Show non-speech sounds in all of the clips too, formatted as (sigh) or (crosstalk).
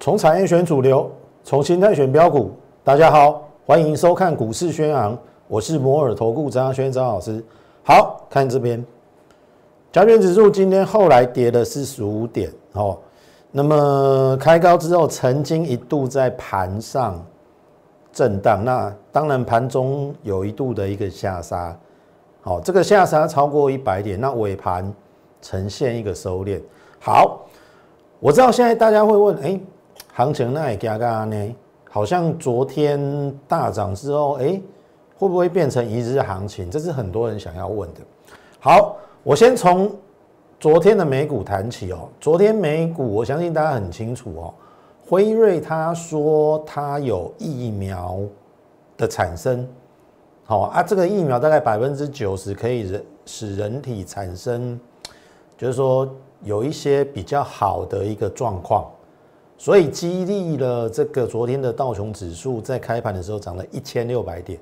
从产业选主流，从心态选标股。大家好，欢迎收看股市宣昂，我是摩尔投顾张轩张老师。好看这边，加权指数今天后来跌了四十五点哦。那么开高之后，曾经一度在盘上震荡，那当然盘中有一度的一个下杀。好，这个下杀超过一百点，那尾盘呈现一个收敛。好，我知道现在大家会问，哎。行情那也加加呢？好像昨天大涨之后，哎，会不会变成一日行情？这是很多人想要问的。好，我先从昨天的美股谈起哦。昨天美股，我相信大家很清楚哦。辉瑞他说他有疫苗的产生，好啊，这个疫苗大概百分之九十可以人使人体产生，就是说有一些比较好的一个状况。所以激励了这个昨天的道琼指数在开盘的时候涨了一千六百点，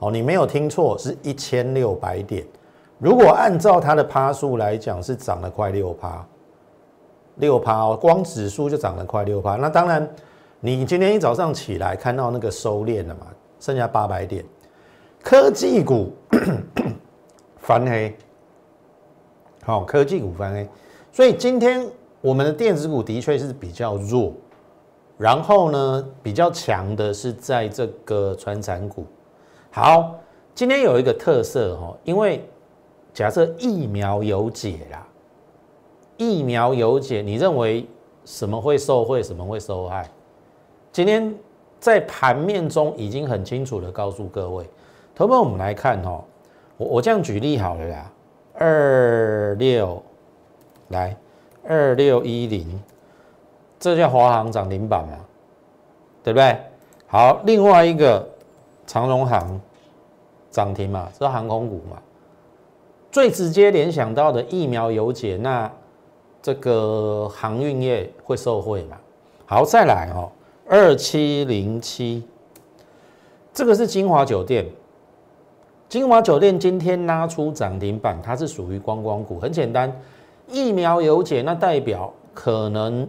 哦，你没有听错，是一千六百点。如果按照它的趴数来讲，是涨了快六趴，六趴哦，光指数就涨了快六趴。那当然，你今天一早上起来看到那个收敛了嘛，剩下八百点，科技股 (coughs) 翻黑，好，科技股翻黑，所以今天。我们的电子股的确是比较弱，然后呢，比较强的是在这个传产股。好，今天有一个特色哈，因为假设疫苗有解啦，疫苗有解，你认为什么会受惠，什么会受害？今天在盘面中已经很清楚的告诉各位，投们我们来看哈，我我这样举例好了啦，二六来。二六一零，这叫华航涨停板嘛，对不对？好，另外一个长荣航涨停嘛，是航空股嘛。最直接联想到的疫苗有解，那这个航运业会受惠嘛？好，再来哦，二七零七，这个是金华酒店。金华酒店今天拉出涨停板，它是属于观光股，很简单。疫苗有解，那代表可能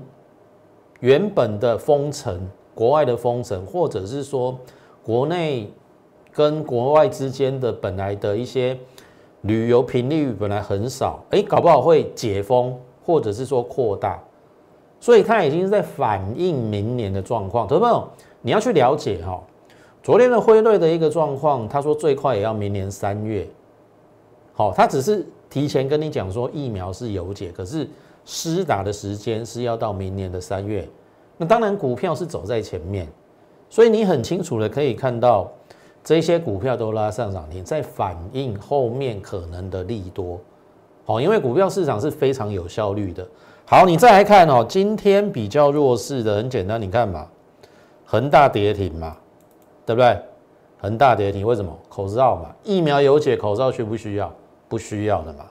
原本的封城，国外的封城，或者是说国内跟国外之间的本来的一些旅游频率本来很少，哎，搞不好会解封，或者是说扩大，所以它已经是在反映明年的状况。同学们，你要去了解哈，昨天的汇率的一个状况，他说最快也要明年三月，好，他只是。提前跟你讲说疫苗是有解，可是施打的时间是要到明年的三月。那当然股票是走在前面，所以你很清楚的可以看到这些股票都拉上涨停，在反映后面可能的利多。哦，因为股票市场是非常有效率的。好，你再来看哦，今天比较弱势的，很简单，你看嘛，恒大跌停嘛，对不对？恒大跌停，为什么？口罩嘛，疫苗有解，口罩需不需要？不需要的嘛。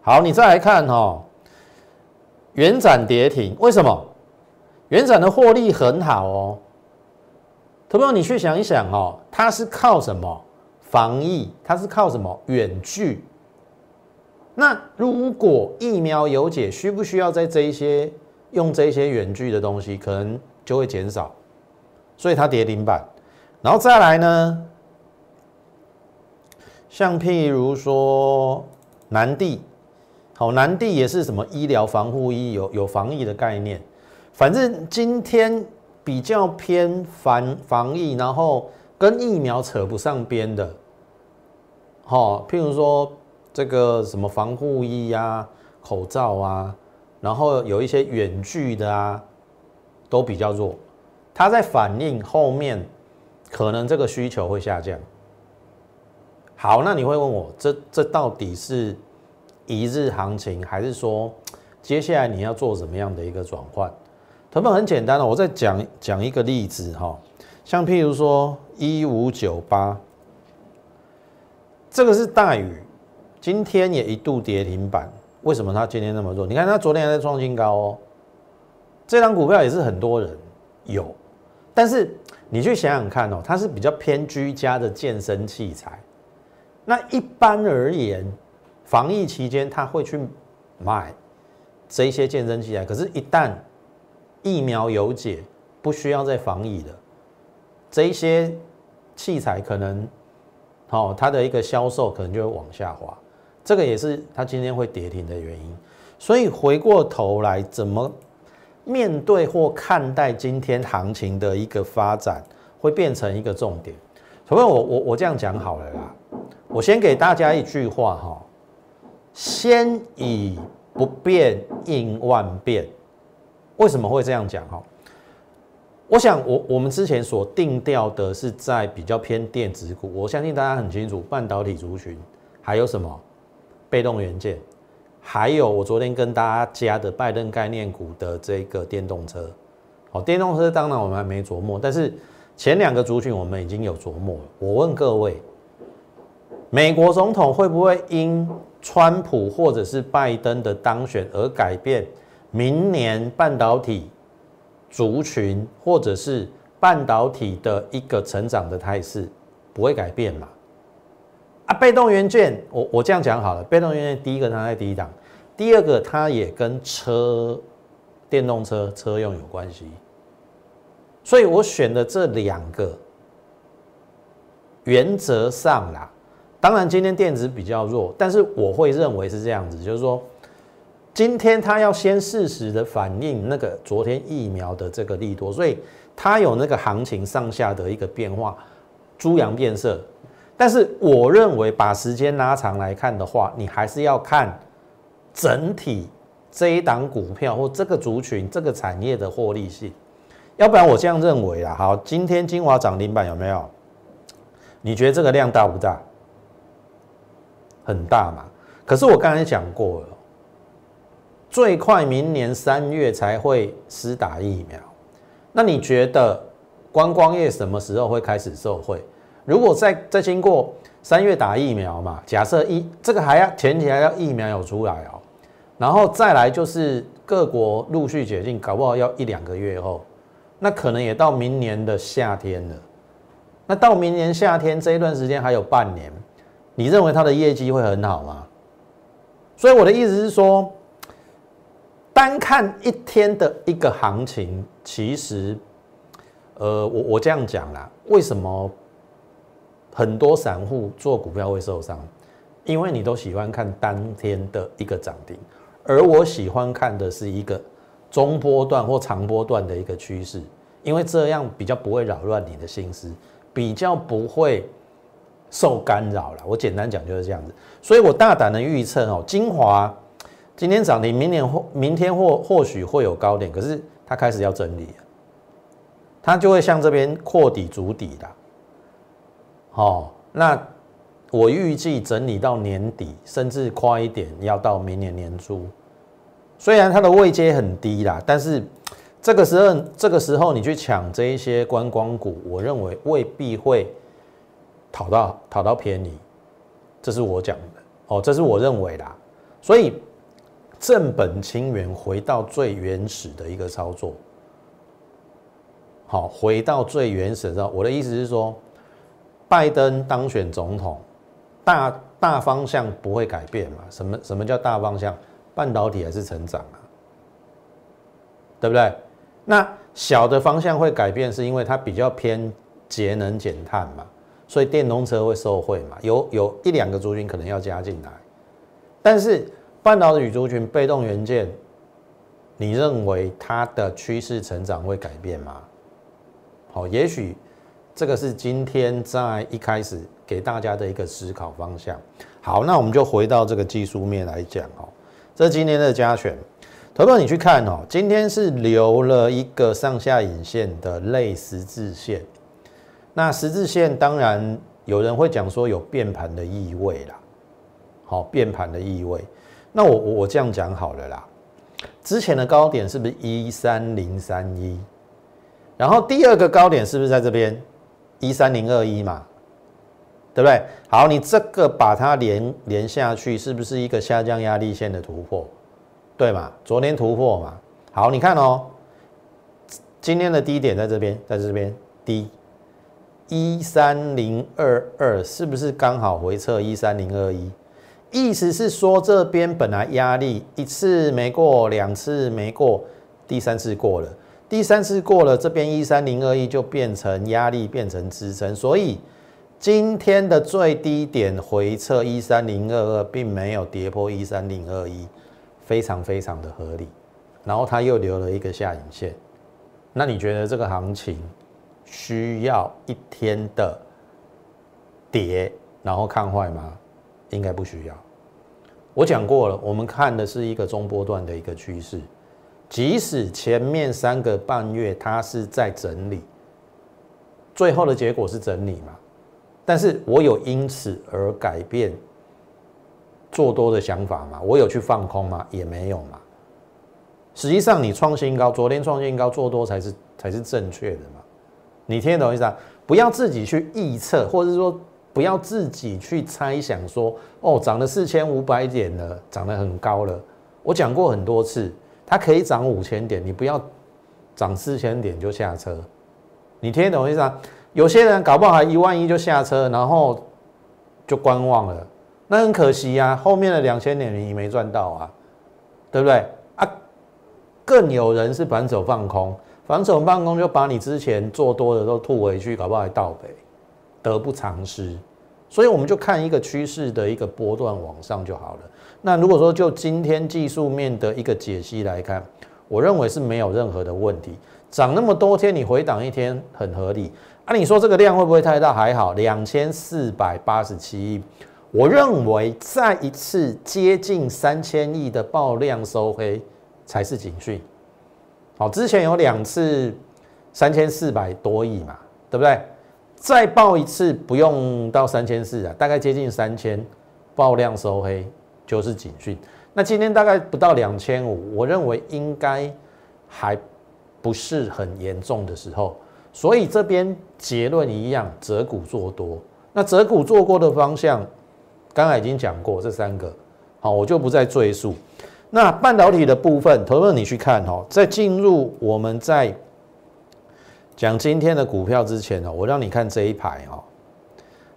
好，你再来看哦，元展跌停，为什么？元展的获利很好哦。朋友，你去想一想哦，它是靠什么防疫？它是靠什么远距？那如果疫苗有解，需不需要在这一些用这些远距的东西，可能就会减少，所以它跌停板。然后再来呢？像譬如说南地，好，南地也是什么医疗防护衣，有有防疫的概念。反正今天比较偏防防疫，然后跟疫苗扯不上边的，好，譬如说这个什么防护衣呀、口罩啊，然后有一些远距的啊，都比较弱。它在反映后面可能这个需求会下降。好，那你会问我，这这到底是一日行情，还是说接下来你要做什么样的一个转换？他们很简单的，我再讲讲一个例子哈，像譬如说一五九八，这个是大宇，今天也一度跌停板，为什么它今天那么弱？你看它昨天还在创新高哦，这张股票也是很多人有，但是你去想想看哦，它是比较偏居家的健身器材。那一般而言，防疫期间他会去买这些健身器材，可是，一旦疫苗有解，不需要再防疫的这一些器材，可能，好，它的一个销售可能就会往下滑，这个也是它今天会跌停的原因。所以回过头来，怎么面对或看待今天行情的一个发展，会变成一个重点。除非我我我这样讲好了啦，我先给大家一句话哈，先以不变应万变。为什么会这样讲哈？我想我我们之前所定调的是在比较偏电子股，我相信大家很清楚，半导体族群还有什么被动元件，还有我昨天跟大家加的拜登概念股的这个电动车。好，电动车当然我们还没琢磨，但是。前两个族群我们已经有琢磨了。我问各位，美国总统会不会因川普或者是拜登的当选而改变明年半导体族群或者是半导体的一个成长的态势？不会改变嘛？啊，被动元件，我我这样讲好了。被动元件第一个它在第一档，第二个它也跟车电动车车用有关系。所以我选的这两个，原则上啦，当然今天电子比较弱，但是我会认为是这样子，就是说，今天它要先适时的反映那个昨天疫苗的这个利多，所以它有那个行情上下的一个变化，猪羊变色。但是我认为把时间拉长来看的话，你还是要看整体这一档股票或这个族群、这个产业的获利性。要不然我这样认为啊，好，今天金华涨停板有没有？你觉得这个量大不大？很大嘛。可是我刚才讲过了，最快明年三月才会施打疫苗。那你觉得观光业什么时候会开始受惠？如果再再经过三月打疫苗嘛，假设一这个还要前提还要疫苗有出来哦，然后再来就是各国陆续解禁，搞不好要一两个月后。那可能也到明年的夏天了。那到明年夏天这一段时间还有半年，你认为它的业绩会很好吗？所以我的意思是说，单看一天的一个行情，其实，呃，我我这样讲啦，为什么很多散户做股票会受伤？因为你都喜欢看当天的一个涨停，而我喜欢看的是一个。中波段或长波段的一个趋势，因为这样比较不会扰乱你的心思，比较不会受干扰了。我简单讲就是这样子，所以我大胆的预测哦，精华今天涨停，明年或明天或或许会有高点，可是它开始要整理，它就会向这边扩底筑底的。好，那我预计整理到年底，甚至快一点，要到明年年初。虽然它的位阶很低啦，但是这个时候，这个时候你去抢这一些观光股，我认为未必会讨到讨到便宜，这是我讲的哦，这是我认为啦。所以正本清源，回到最原始的一个操作，好，回到最原始的。我的意思是说，拜登当选总统，大大方向不会改变嘛？什么什么叫大方向？半导体还是成长啊，对不对？那小的方向会改变，是因为它比较偏节能减碳嘛，所以电动车会受惠嘛，有有一两个族群可能要加进来。但是半导体族群被动元件，你认为它的趋势成长会改变吗？好，也许这个是今天在一开始给大家的一个思考方向。好，那我们就回到这个技术面来讲哦。这今天的加权，投票你去看哦，今天是留了一个上下影线的类十字线。那十字线当然有人会讲说有变盘的意味啦，好变盘的意味。那我我这样讲好了啦，之前的高点是不是一三零三一？然后第二个高点是不是在这边一三零二一嘛？对不对？好，你这个把它连连下去，是不是一个下降压力线的突破？对嘛？昨天突破嘛。好，你看哦，今天的低点在这边，在这边低一三零二二，是不是刚好回撤一三零二一？意思是说这边本来压力一次没过，两次没过，第三次过了，第三次过了，这边一三零二一就变成压力，变成支撑，所以今天的最低点回撤一三零二二，并没有跌破一三零二一，非常非常的合理。然后它又留了一个下影线，那你觉得这个行情需要一天的跌，然后看坏吗？应该不需要。我讲过了，我们看的是一个中波段的一个趋势，即使前面三个半月它是在整理，最后的结果是整理嘛？但是我有因此而改变做多的想法吗？我有去放空吗？也没有嘛。实际上，你创新高，昨天创新高做多才是才是正确的嘛？你听得懂意思啊？不要自己去臆测，或者是说不要自己去猜想说，哦，涨了四千五百点了，涨得很高了。我讲过很多次，它可以涨五千点，你不要涨四千点就下车。你听得懂意思啊？有些人搞不好一万一就下车，然后就观望了，那很可惜呀，后面的两千点你没赚到啊，对不对？啊更有人是反手放空，反手放空就把你之前做多的都吐回去，搞不好还倒赔，得不偿失。所以我们就看一个趋势的一个波段往上就好了。那如果说就今天技术面的一个解析来看，我认为是没有任何的问题。涨那么多天，你回档一天很合理。啊，你说这个量会不会太大？还好，两千四百八十七亿，我认为再一次接近三千亿的爆量收黑。才是警讯，好，之前有两次三千四百多亿嘛，对不对？再爆一次不用到三千四啊，大概接近三千，爆量收黑就是警讯。那今天大概不到两千五，我认为应该还不是很严重的时候，所以这边结论一样，折股做多。那折股做过的方向，刚才已经讲过这三个，好，我就不再赘述。那半导体的部分，投资你去看哦，在进入我们在讲今天的股票之前哦，我让你看这一排哦，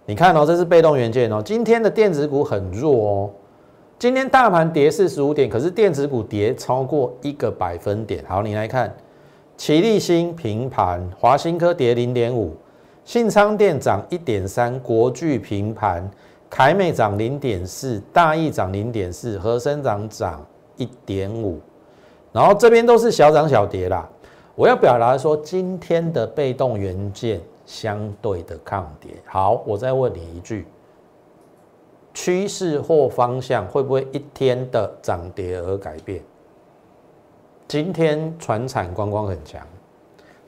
你看哦，这是被动元件哦，今天的电子股很弱哦，今天大盘跌四十五点，可是电子股跌超过一个百分点。好，你来看，奇力新平盘，华新科跌零点五，信昌电涨一点三，国巨平盘，凯美涨零点四，大益涨零点四，和生涨涨。一点五，然后这边都是小涨小跌啦。我要表达说，今天的被动元件相对的抗跌。好，我再问你一句：趋势或方向会不会一天的涨跌而改变？今天船产观光很强，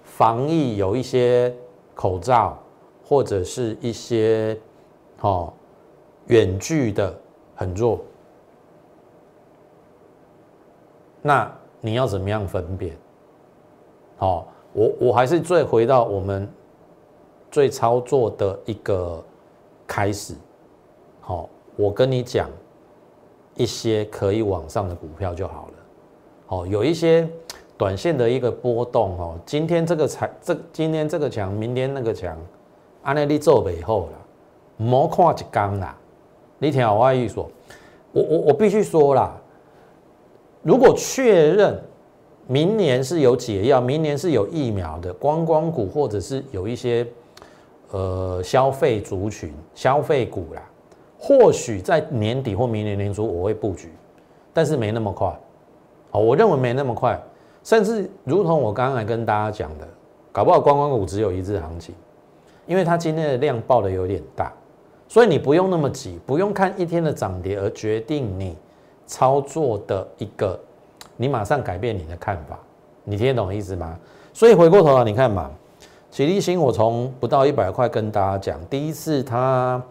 防疫有一些口罩或者是一些哦远距的很弱。那你要怎么样分辨？好，我我还是最回到我们最操作的一个开始。好，我跟你讲一些可以往上的股票就好了。哦，有一些短线的一个波动哦，今天这个才这今天这个强，明天那个强，安内你做背后了，莫看一缸啦。你听我意思，我我我必须说啦。如果确认明年是有解药，明年是有疫苗的观光股，或者是有一些呃消费族群、消费股啦，或许在年底或明年年初我会布局，但是没那么快。好，我认为没那么快，甚至如同我刚才跟大家讲的，搞不好观光股只有一日行情，因为它今天的量爆的有点大，所以你不用那么急，不用看一天的涨跌而决定你。操作的一个，你马上改变你的看法，你听得懂意思吗？所以回过头来，你看嘛，启力新我从不到一百块跟大家讲，第一次它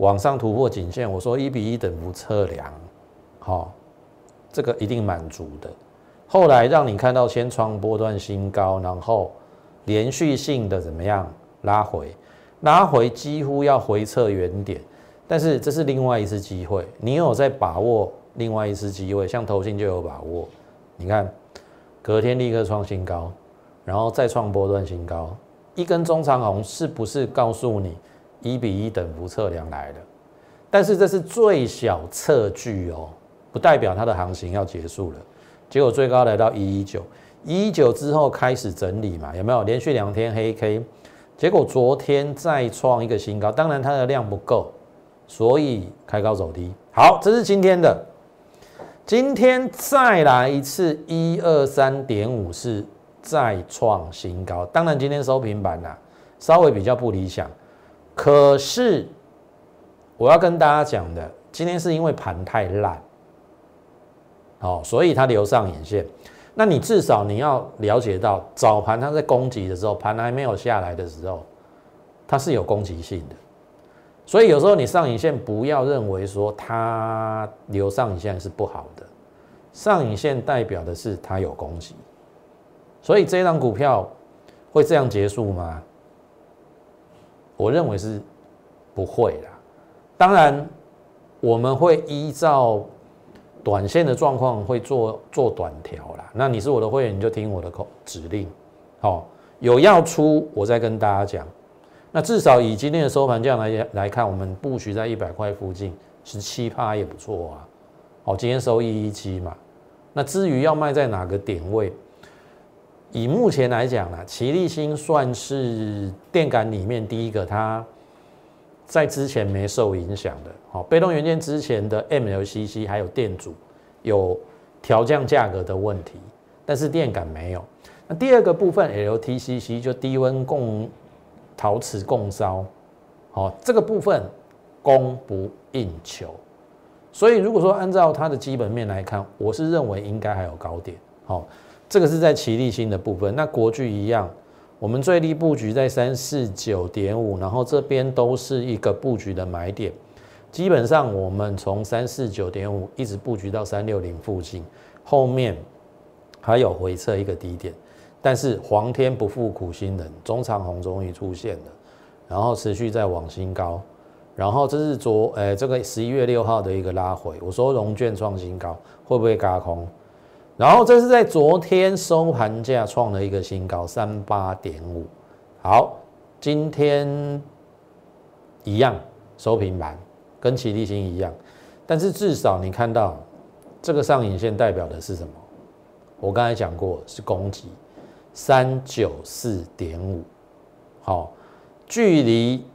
往上突破颈线，我说一比一等幅测量，好，这个一定满足的。后来让你看到先创波段新高，然后连续性的怎么样拉回，拉回几乎要回测原点，但是这是另外一次机会，你有在把握？另外一次机会，像投信就有把握。你看，隔天立刻创新高，然后再创波段新高，一根中长红是不是告诉你一比一等幅测量来了？但是这是最小测距哦，不代表它的行情要结束了。结果最高来到一一九，一一九之后开始整理嘛，有没有连续两天黑 K？结果昨天再创一个新高，当然它的量不够，所以开高走低。好，这是今天的，今天再来一次一二三点五是再创新高，当然今天收平板啦，稍微比较不理想，可是。我要跟大家讲的，今天是因为盘太烂，哦，所以它留上影线。那你至少你要了解到，早盘它在攻击的时候，盘还没有下来的时候，它是有攻击性的。所以有时候你上影线不要认为说它留上影线是不好的，上影线代表的是它有攻击。所以这张股票会这样结束吗？我认为是不会啦。当然，我们会依照短线的状况会做做短条啦。那你是我的会员，你就听我的口指令。好，有要出，我再跟大家讲。那至少以今天的收盘价来来看，我们布局在一百块附近，十七趴也不错啊。好，今天收一一七嘛。那至于要卖在哪个点位，以目前来讲呢，奇力新算是电感里面第一个，它。在之前没受影响的，好，被动元件之前的 MLCC 还有电阻有调降价格的问题，但是电感没有。那第二个部分 LTCC 就低温供陶瓷供烧，好，这个部分供不应求，所以如果说按照它的基本面来看，我是认为应该还有高点，好，这个是在齐力新的部分，那国巨一样。我们最低布局在三四九点五，然后这边都是一个布局的买点。基本上我们从三四九点五一直布局到三六零附近，后面还有回撤一个低点。但是皇天不负苦心人，中长红终于出现了，然后持续在往新高。然后这是昨诶这个十一月六号的一个拉回，我说融券创新高会不会嘎空？然后这是在昨天收盘价创了一个新高，三八点五。好，今天一样收平板，跟齐力新一样。但是至少你看到这个上影线代表的是什么？我刚才讲过是攻击，三九四点五。好，距离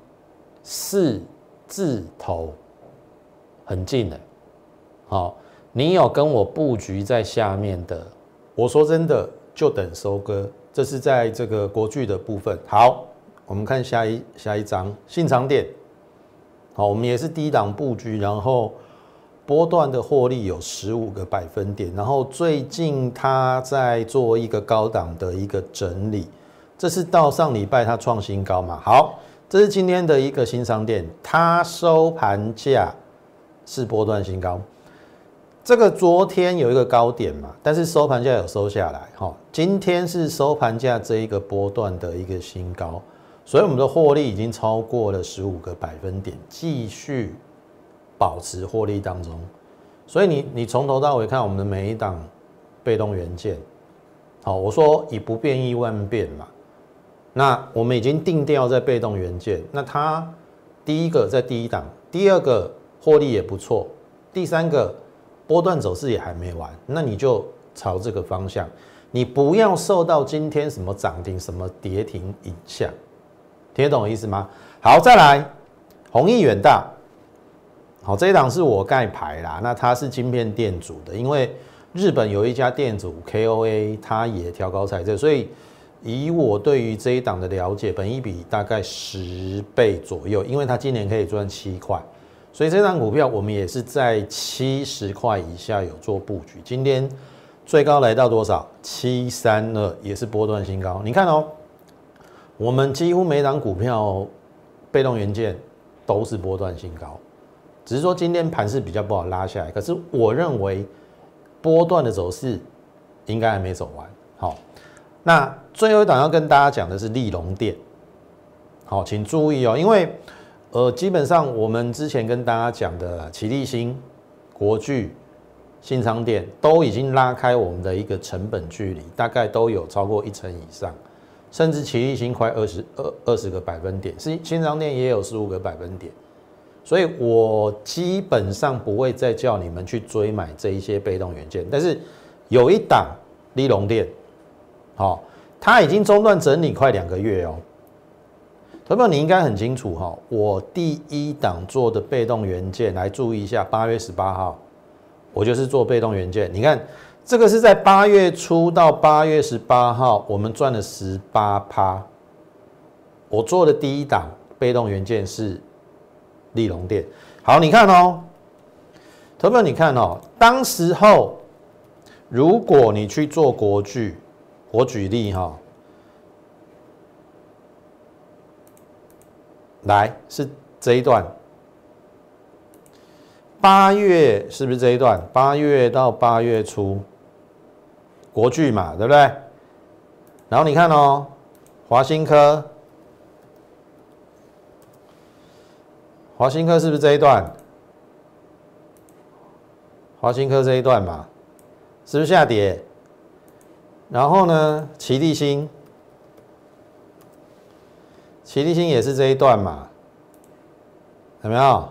四字头很近的。好。你有跟我布局在下面的，我说真的，就等收割。这是在这个国巨的部分。好，我们看下一下一张信长点。好，我们也是低档布局，然后波段的获利有十五个百分点。然后最近它在做一个高档的一个整理，这是到上礼拜它创新高嘛？好，这是今天的一个新商店，它收盘价是波段新高。这个昨天有一个高点嘛，但是收盘价有收下来，哈，今天是收盘价这一个波段的一个新高，所以我们的获利已经超过了十五个百分点，继续保持获利当中。所以你你从头到尾看我们的每一档被动元件，好，我说以不变应万变嘛，那我们已经定调在被动元件，那它第一个在第一档，第二个获利也不错，第三个。波段走势也还没完，那你就朝这个方向，你不要受到今天什么涨停、什么跌停影响，听得懂我意思吗？好，再来，弘毅远大，好，这一档是我盖牌啦，那它是晶片店主的，因为日本有一家店主 KOA，它也调高彩这，所以以我对于这一档的了解，本一比大概十倍左右，因为它今年可以赚七块。所以这张股票我们也是在七十块以下有做布局，今天最高来到多少？七三二，也是波段新高。你看哦，我们几乎每档股票被动元件都是波段新高，只是说今天盘势比较不好拉下来。可是我认为波段的走势应该还没走完。好，那最后一档要跟大家讲的是利隆电，好，请注意哦，因为。呃，基本上我们之前跟大家讲的奇力新、国巨、新昌店都已经拉开我们的一个成本距离，大概都有超过一成以上，甚至奇力新快二十二二十个百分点，是新商店也有十五个百分点，所以我基本上不会再叫你们去追买这一些被动元件，但是有一档利隆电，好，它已经中断整理快两个月哦。投票你应该很清楚哈，我第一档做的被动元件来注意一下，八月十八号，我就是做被动元件，你看。这个是在八月初到八月十八号，我们赚了十八趴。我做的第一档被动元件是利隆电。好，你看哦，投票你看哦，当时候如果你去做国巨，我举例哈，来是这一段，八月是不是这一段？八月到八月初。国巨嘛，对不对？然后你看哦，华新科，华新科是不是这一段？华新科这一段嘛，是不是下跌？然后呢，奇力新，奇力新也是这一段嘛，有没有？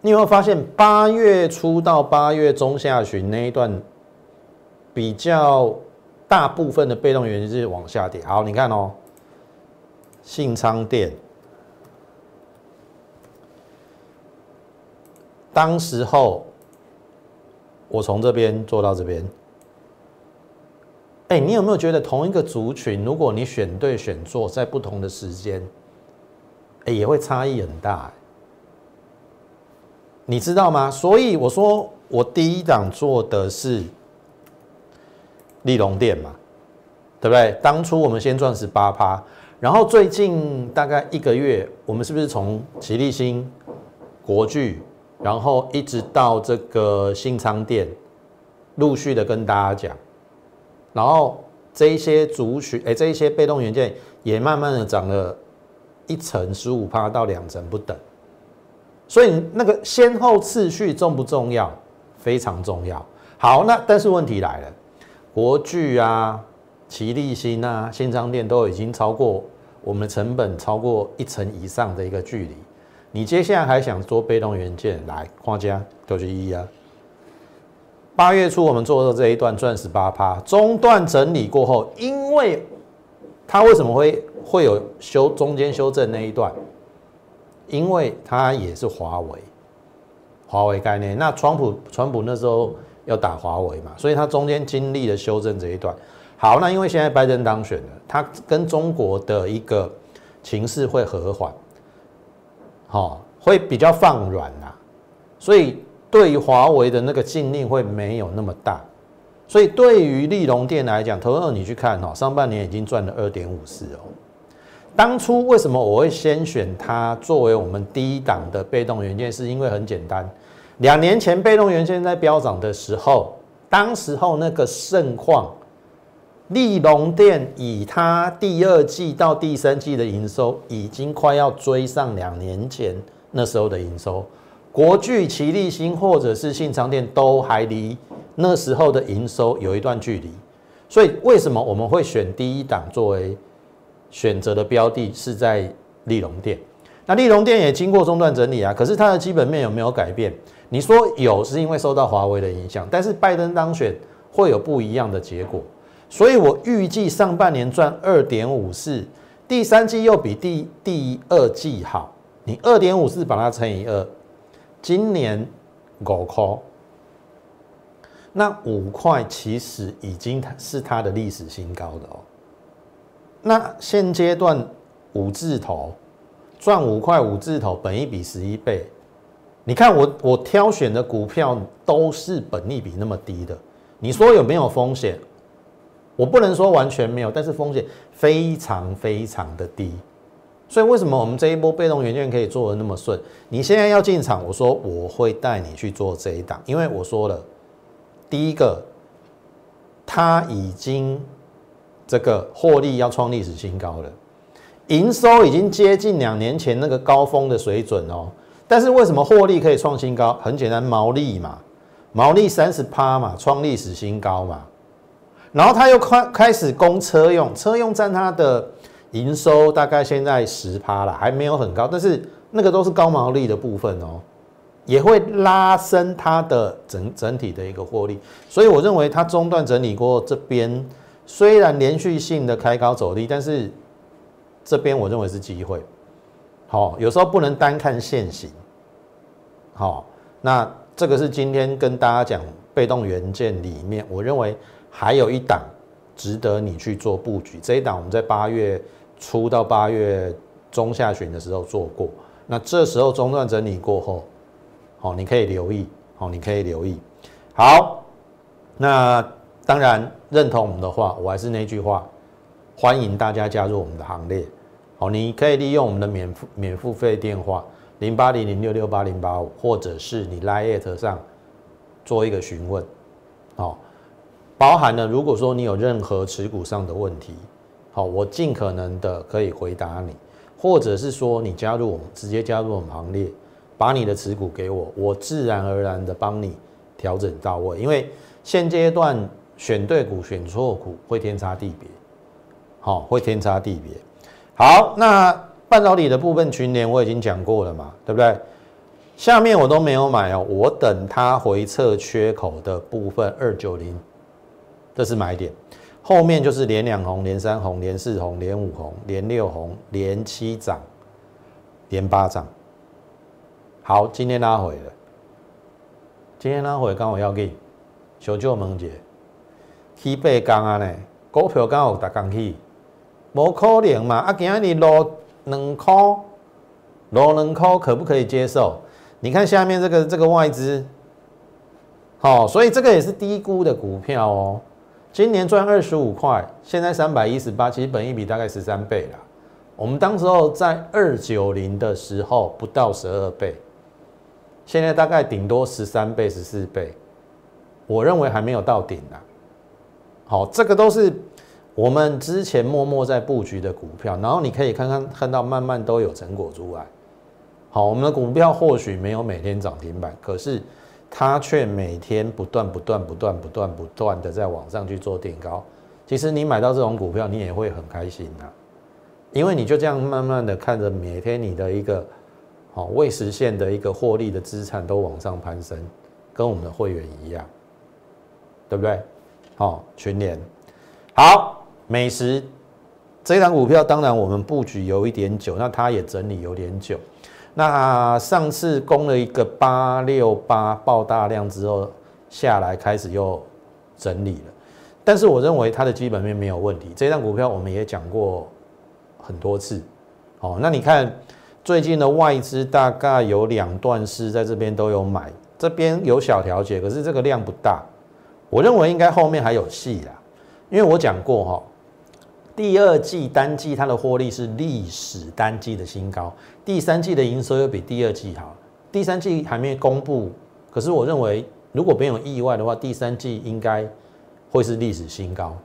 你有没有发现八月初到八月中下旬那一段？比较大部分的被动元件是往下跌。好，你看哦，信昌店，当时候我从这边做到这边，哎，你有没有觉得同一个族群，如果你选对选错，在不同的时间，哎，也会差异很大，你知道吗？所以我说，我第一档做的是。利隆店嘛，对不对？当初我们先赚十八趴，然后最近大概一个月，我们是不是从吉利星、国巨，然后一直到这个新仓店，陆续的跟大家讲，然后这一些族群，哎，这一些被动元件也慢慢的涨了一层十五趴到两成不等，所以那个先后次序重不重要？非常重要。好，那但是问题来了。国巨啊、奇力新啊、新商店都已经超过我们的成本超过一成以上的一个距离，你接下来还想做被动元件来花家都是一啊。八月初我们做的这一段赚十八趴，中段整理过后，因为它为什么会会有修中间修正那一段？因为它也是华为，华为概念。那川普川普那时候。要打华为嘛，所以它中间经历了修正这一段。好，那因为现在拜登当选了，他跟中国的一个情势会和缓，好，会比较放软啦，所以对于华为的那个禁令会没有那么大。所以对于利隆电来讲，投二你去看哈，上半年已经赚了二点五四哦。当初为什么我会先选它作为我们第一档的被动元件？是因为很简单。两年前被动元件在飙涨的时候，当时候那个盛况，利隆电以它第二季到第三季的营收，已经快要追上两年前那时候的营收。国巨、奇力新或者是信昌店都还离那时候的营收有一段距离。所以为什么我们会选第一档作为选择的标的，是在利隆店？那利隆店也经过中断整理啊，可是它的基本面有没有改变？你说有是因为受到华为的影响，但是拜登当选会有不一样的结果，所以我预计上半年赚二点五四，第三季又比第第二季好。你二点五四把它乘以二，今年五块，那五块其实已经是它的历史新高的哦。那现阶段五字头赚五块五字头，本一比十一倍。你看我我挑选的股票都是本利比那么低的，你说有没有风险？我不能说完全没有，但是风险非常非常的低。所以为什么我们这一波被动元件可以做的那么顺？你现在要进场，我说我会带你去做这一档，因为我说了，第一个，它已经这个获利要创历史新高了，营收已经接近两年前那个高峰的水准哦。但是为什么获利可以创新高？很简单，毛利嘛，毛利三十趴嘛，创历史新高嘛。然后它又开开始供车用，车用占它的营收大概现在十趴了，还没有很高，但是那个都是高毛利的部分哦，也会拉升它的整整体的一个获利，所以我认为它中段整理过这边，虽然连续性的开高走低，但是这边我认为是机会。好，有时候不能单看现行。好，那这个是今天跟大家讲被动元件里面，我认为还有一档值得你去做布局。这一档我们在八月初到八月中下旬的时候做过，那这时候中断整理过后，好，你可以留意，好，你可以留意。好，那当然认同我们的话，我还是那句话，欢迎大家加入我们的行列。好，你可以利用我们的免付免付费电话零八零零六六八零八五，或者是你 Line 上做一个询问。好，包含了如果说你有任何持股上的问题，好，我尽可能的可以回答你，或者是说你加入我们，直接加入我们行列，把你的持股给我，我自然而然的帮你调整到位。因为现阶段选对股选错股会天差地别，好，会天差地别。好，那半导体的部分群联我已经讲过了嘛，对不对？下面我都没有买哦，我等它回撤缺口的部分二九零，这是买点。后面就是连两红、连三红、连四红、连五红、连六红、连七涨、连八涨。好，今天拉回了，今天拉回刚好要给求救萌姐起八杠啊呢，股票刚好打杠起。无可能嘛？啊，今日落两块，落两块可不可以接受？你看下面这个这个外资，好，所以这个也是低估的股票哦。今年赚二十五块，现在三百一十八，其实本益比大概十三倍啦。我们当时候在二九零的时候不到十二倍，现在大概顶多十三倍、十四倍，我认为还没有到顶呢。好，这个都是。我们之前默默在布局的股票，然后你可以看看看到慢慢都有成果出来。好，我们的股票或许没有每天涨停板，可是它却每天不断不断不断不断不断的在往上去做垫高。其实你买到这种股票，你也会很开心呐，因为你就这样慢慢的看着每天你的一个好未实现的一个获利的资产都往上攀升，跟我们的会员一样，对不对？好，群联，好。美食这张股票，当然我们布局有一点久，那它也整理有点久。那上次攻了一个八六八爆大量之后下来，开始又整理了。但是我认为它的基本面没有问题。这档股票我们也讲过很多次。哦，那你看最近的外资大概有两段是在这边都有买，这边有小调节，可是这个量不大。我认为应该后面还有戏啦，因为我讲过哈。第二季单季它的获利是历史单季的新高，第三季的营收又比第二季好。第三季还没公布，可是我认为如果没有意外的话，第三季应该会是历史新高。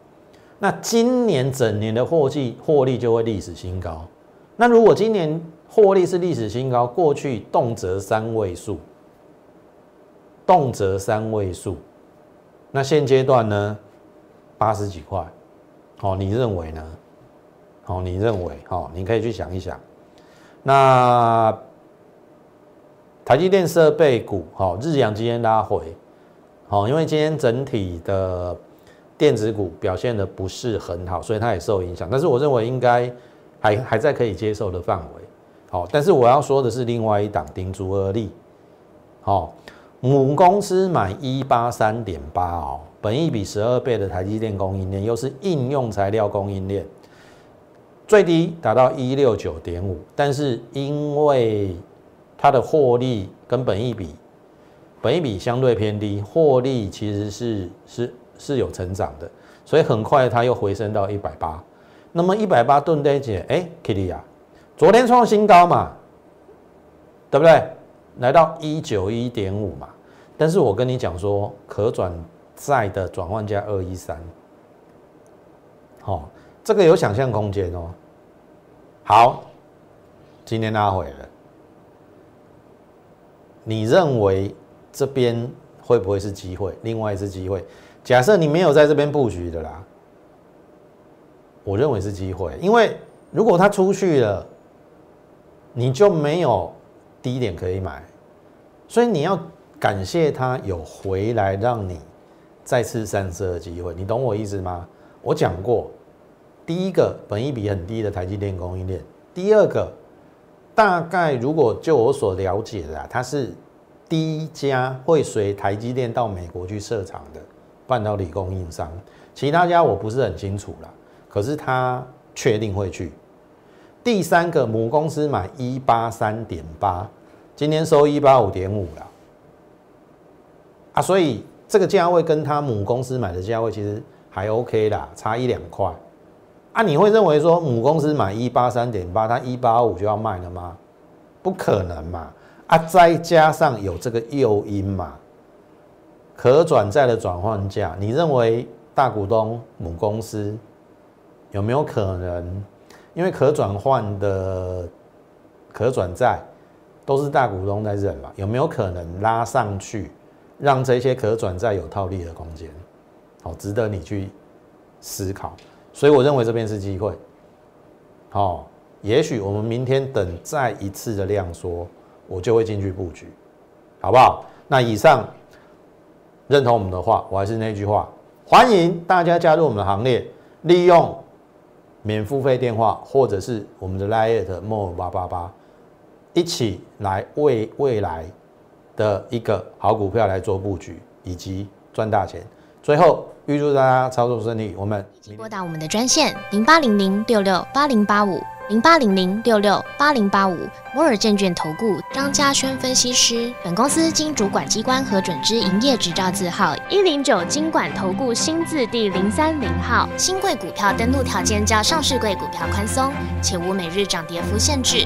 那今年整年的获利获利就会历史新高。那如果今年获利是历史新高，过去动辄三位数，动辄三位数，那现阶段呢，八十几块。哦，你认为呢？哦，你认为？哦，你可以去想一想。那台积电设备股，好，日阳今天拉回，哦，因为今天整体的电子股表现的不是很好，所以它也受影响。但是我认为应该还还在可以接受的范围。好，但是我要说的是另外一档顶足而立。好，母公司买一八三点八哦。本益比十二倍的台积电供应链，又是应用材料供应链，最低达到一六九点五，但是因为它的获利跟本益比，本益比相对偏低，获利其实是是是有成长的，所以很快它又回升到一百八。那么一百八吨跌姐，哎，Kitty 啊，昨天创新高嘛，对不对？来到一九一点五嘛，但是我跟你讲说，可转。在的转换价二一三，好，这个有想象空间哦。好，今天拉回了，你认为这边会不会是机会？另外一次机会，假设你没有在这边布局的啦，我认为是机会，因为如果它出去了，你就没有低点可以买，所以你要感谢它有回来，让你再次上车的机会。你懂我意思吗？我讲过，第一个本益比很低的台积电供应链，第二个大概如果就我所了解的，它是第一家会随台积电到美国去设厂的半导体供应商，其他家我不是很清楚了，可是它确定会去。第三个母公司买一八三点八，今天收一八五点五了，啊，所以这个价位跟他母公司买的价位其实还 OK 啦，差一两块。啊，你会认为说母公司买一八三点八，它一八五就要卖了吗？不可能嘛！啊，再加上有这个诱因嘛，可转债的转换价，你认为大股东母公司有没有可能？因为可转换的可转债都是大股东在认嘛，有没有可能拉上去，让这些可转债有套利的空间？好，值得你去思考。所以我认为这边是机会。好，也许我们明天等再一次的量缩，我就会进去布局，好不好？那以上认同我们的话，我还是那句话，欢迎大家加入我们的行列，利用。免付费电话，或者是我们的 Line more 八八八，一起来为未来的一个好股票来做布局，以及赚大钱。最后预祝大家操作顺利，我们拨打我们的专线零八零零六六八零八五。零八零零六六八零八五摩尔证券投顾张嘉轩分析师，本公司经主管机关核准之营业执照字号一零九金管投顾新字第零三零号。新贵股票登录条件较上市贵股票宽松，且无每日涨跌幅限制。